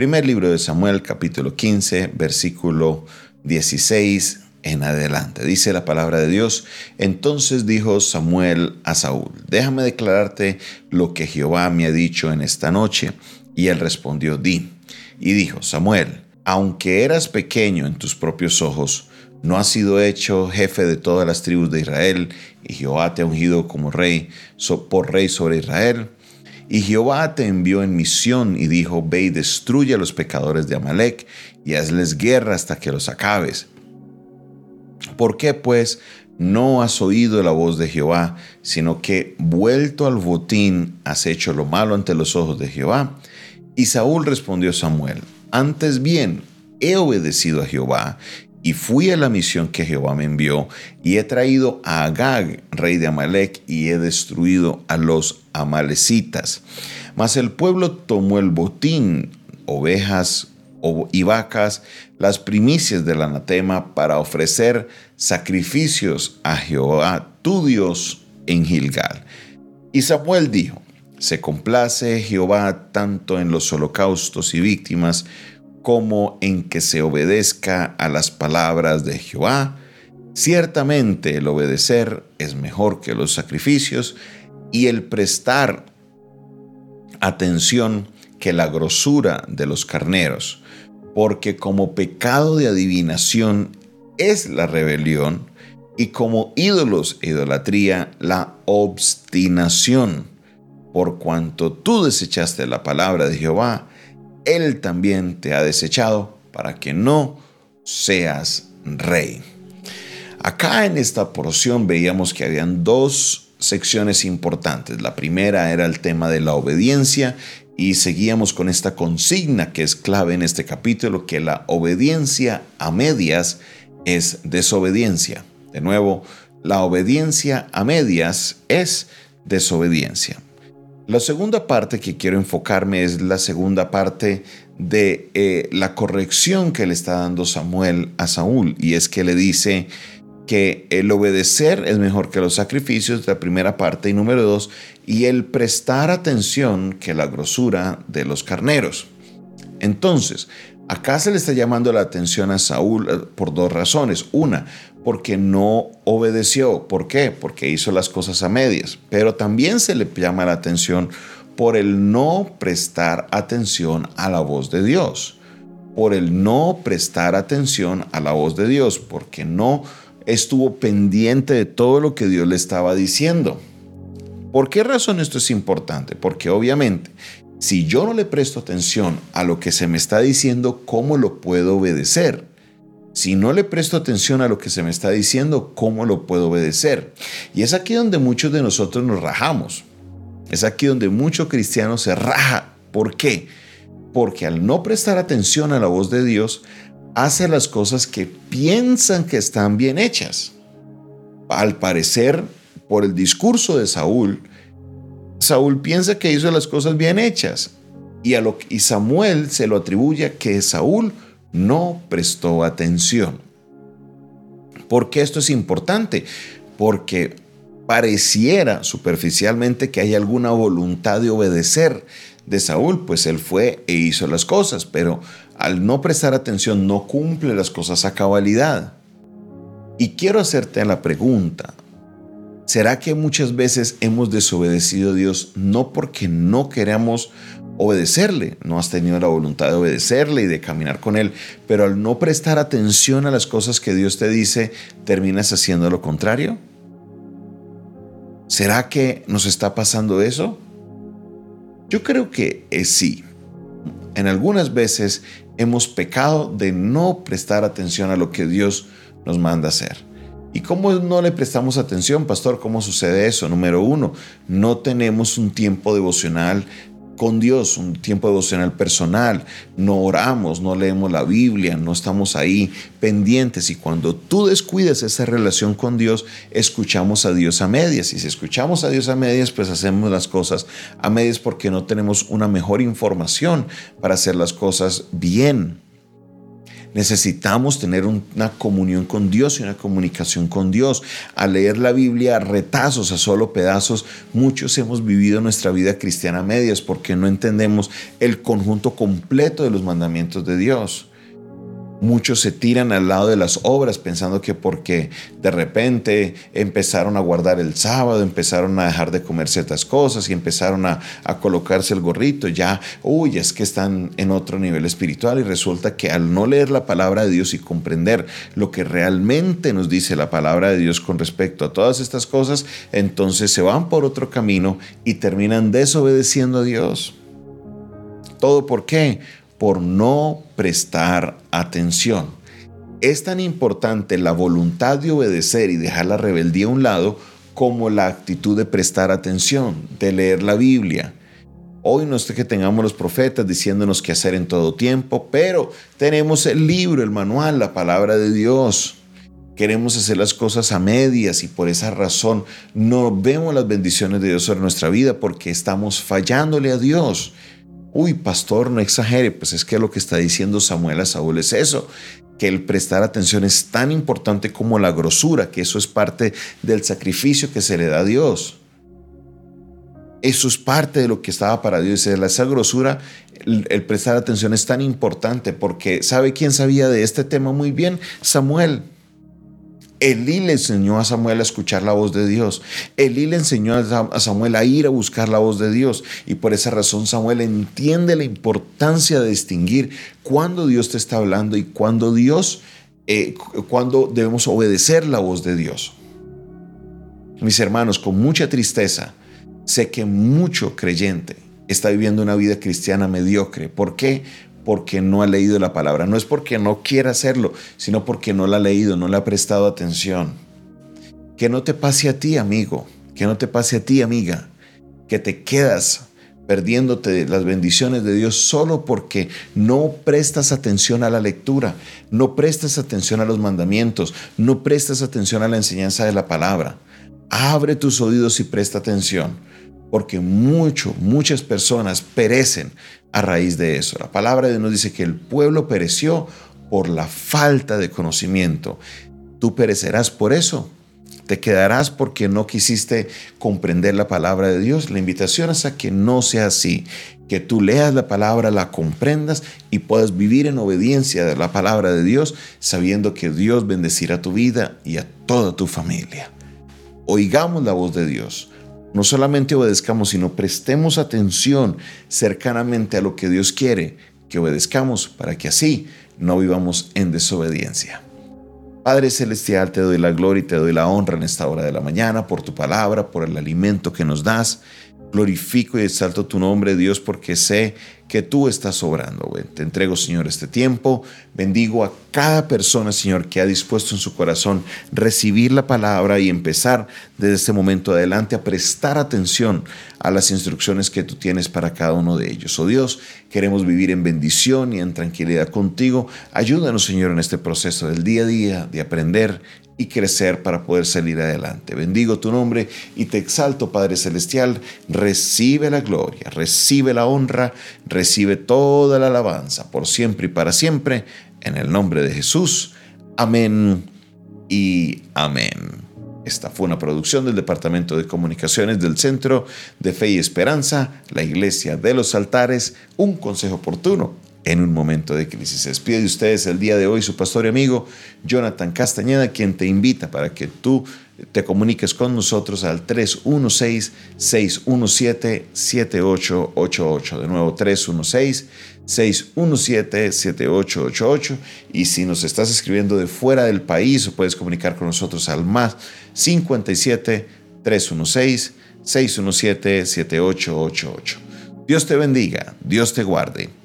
Primer libro de Samuel, capítulo 15, versículo 16 en adelante. Dice la palabra de Dios. Entonces dijo Samuel a Saúl, déjame declararte lo que Jehová me ha dicho en esta noche. Y él respondió, di. Y dijo, Samuel, aunque eras pequeño en tus propios ojos, no has sido hecho jefe de todas las tribus de Israel, y Jehová te ha ungido como rey, por rey sobre Israel. Y Jehová te envió en misión y dijo, ve y destruye a los pecadores de Amalek y hazles guerra hasta que los acabes. ¿Por qué pues no has oído la voz de Jehová, sino que vuelto al botín has hecho lo malo ante los ojos de Jehová? Y Saúl respondió a Samuel, antes bien, he obedecido a Jehová y fui a la misión que Jehová me envió, y he traído a Agag, rey de Amalek, y he destruido a los amalecitas. Mas el pueblo tomó el botín, ovejas y vacas, las primicias del anatema, para ofrecer sacrificios a Jehová, tu Dios, en Gilgal. Y Samuel dijo, se complace Jehová tanto en los holocaustos y víctimas, como en que se obedezca a las palabras de Jehová. Ciertamente el obedecer es mejor que los sacrificios y el prestar atención que la grosura de los carneros, porque como pecado de adivinación es la rebelión y como ídolos e idolatría la obstinación. Por cuanto tú desechaste la palabra de Jehová, él también te ha desechado para que no seas rey. Acá en esta porción veíamos que habían dos secciones importantes. La primera era el tema de la obediencia y seguíamos con esta consigna que es clave en este capítulo, que la obediencia a medias es desobediencia. De nuevo, la obediencia a medias es desobediencia. La segunda parte que quiero enfocarme es la segunda parte de eh, la corrección que le está dando Samuel a Saúl. Y es que le dice que el obedecer es mejor que los sacrificios, la primera parte. Y número dos, y el prestar atención que la grosura de los carneros. Entonces, acá se le está llamando la atención a Saúl eh, por dos razones. Una, porque no obedeció. ¿Por qué? Porque hizo las cosas a medias. Pero también se le llama la atención por el no prestar atención a la voz de Dios. Por el no prestar atención a la voz de Dios, porque no estuvo pendiente de todo lo que Dios le estaba diciendo. ¿Por qué razón esto es importante? Porque obviamente, si yo no le presto atención a lo que se me está diciendo, ¿cómo lo puedo obedecer? Si no le presto atención a lo que se me está diciendo, ¿cómo lo puedo obedecer? Y es aquí donde muchos de nosotros nos rajamos. Es aquí donde muchos cristianos se raja. ¿Por qué? Porque al no prestar atención a la voz de Dios, hace las cosas que piensan que están bien hechas. Al parecer, por el discurso de Saúl, Saúl piensa que hizo las cosas bien hechas. Y, a lo, y Samuel se lo atribuye a que Saúl no prestó atención. ¿Por qué esto es importante? Porque pareciera superficialmente que hay alguna voluntad de obedecer de Saúl, pues él fue e hizo las cosas, pero al no prestar atención no cumple las cosas a cabalidad. Y quiero hacerte la pregunta, ¿será que muchas veces hemos desobedecido a Dios no porque no queramos obedecerle, no has tenido la voluntad de obedecerle y de caminar con Él, pero al no prestar atención a las cosas que Dios te dice, terminas haciendo lo contrario? ¿Será que nos está pasando eso? Yo creo que es sí. En algunas veces hemos pecado de no prestar atención a lo que Dios nos manda hacer. ¿Y cómo no le prestamos atención, pastor? ¿Cómo sucede eso? Número uno, no tenemos un tiempo devocional con Dios, un tiempo devocional personal, no oramos, no leemos la Biblia, no estamos ahí pendientes y cuando tú descuidas esa relación con Dios, escuchamos a Dios a medias y si escuchamos a Dios a medias, pues hacemos las cosas a medias porque no tenemos una mejor información para hacer las cosas bien. Necesitamos tener una comunión con Dios y una comunicación con Dios. Al leer la Biblia a retazos, a solo pedazos, muchos hemos vivido nuestra vida cristiana a medias porque no entendemos el conjunto completo de los mandamientos de Dios. Muchos se tiran al lado de las obras pensando que porque de repente empezaron a guardar el sábado, empezaron a dejar de comer ciertas cosas y empezaron a, colocarse el gorrito, ya, uy, es que están en otro nivel espiritual y resulta que al no leer la palabra de Dios y comprender lo que realmente nos dice la palabra de Dios con respecto a todas estas cosas, entonces se van por otro camino y terminan desobedeciendo a Dios. ¿Todo por qué? Por no prestar atención. Es tan importante la voluntad de obedecer y dejar la rebeldía a un lado como la actitud de prestar atención, de leer la Biblia. Hoy no es que tengamos los profetas diciéndonos qué hacer en todo tiempo, pero tenemos el libro, el manual, la palabra de Dios. Queremos hacer las cosas a medias y por esa razón no vemos las bendiciones de Dios sobre nuestra vida porque estamos fallándole a Dios. Uy, pastor, no exagere, pues es que lo que está diciendo Samuel a Saúl es eso, que el prestar atención es tan importante como la grosura, que eso es parte del sacrificio que se le da a Dios. Eso es parte de lo que estaba para Dios. Esa grosura, el, el prestar atención es tan importante porque ¿sabe quién sabía de este tema muy bien? Samuel. Elí le enseñó a Samuel a escuchar la voz de Dios. Elí le enseñó a Samuel a ir a buscar la voz de Dios. Y por esa razón Samuel entiende la importancia de distinguir cuándo Dios te está hablando y cuándo Dios, eh, debemos obedecer la voz de Dios. Mis hermanos, con mucha tristeza, sé que mucho creyente está viviendo una vida cristiana mediocre. ¿Por qué? Porque no ha leído la palabra. No es porque no quiera hacerlo, sino porque no la ha leído, no le ha prestado atención. Que no te pase a ti, amigo, que no te pase a ti, amiga, que te quedas perdiéndote las bendiciones de Dios solo porque no prestas atención a la lectura, no prestas atención a los mandamientos, no prestas atención a la enseñanza de la palabra. Abre tus oídos y presta atención porque mucho, muchas personas perecen a raíz de eso. La palabra de Dios nos dice que el pueblo pereció por la falta de conocimiento. Tú perecerás por eso. Te quedarás porque no quisiste comprender la palabra de Dios. La invitación es a que no sea así, que tú leas la palabra, la comprendas y puedas vivir en obediencia de la palabra de Dios, sabiendo que Dios bendecirá tu vida y a toda tu familia. Oigamos la voz de Dios no solamente obedezcamos, sino prestemos atención cercanamente a lo que Dios quiere que obedezcamos para que así no vivamos en desobediencia. Padre Celestial, te doy la gloria y te doy la honra en esta hora de la mañana por tu palabra, por el alimento que nos das. Glorifico y exalto tu nombre, Dios, porque sé que tú estás obrando. Te entrego, Señor, este tiempo. Bendigo a cada persona, Señor, que ha dispuesto en su corazón recibir la palabra y empezar desde este momento adelante a prestar atención a las instrucciones que tú tienes para cada uno de ellos. Oh Dios, queremos vivir en bendición y en tranquilidad contigo. Ayúdanos, Señor, en este proceso del día a día de aprender y crecer para poder salir adelante. Bendigo tu nombre y te exalto, Padre Celestial. Recibe la gloria, recibe la honra, recibe toda la alabanza por siempre y para siempre, en el nombre de Jesús. Amén y amén. Esta fue una producción del Departamento de Comunicaciones del Centro de Fe y Esperanza, la Iglesia de los Altares, un consejo oportuno en un momento de crisis. Se despide de ustedes el día de hoy su pastor y amigo Jonathan Castañeda, quien te invita para que tú te comuniques con nosotros al 316-617-7888. De nuevo, 316-617-7888. Y si nos estás escribiendo de fuera del país, puedes comunicar con nosotros al más 57 316 617 7888. Dios te bendiga, Dios te guarde.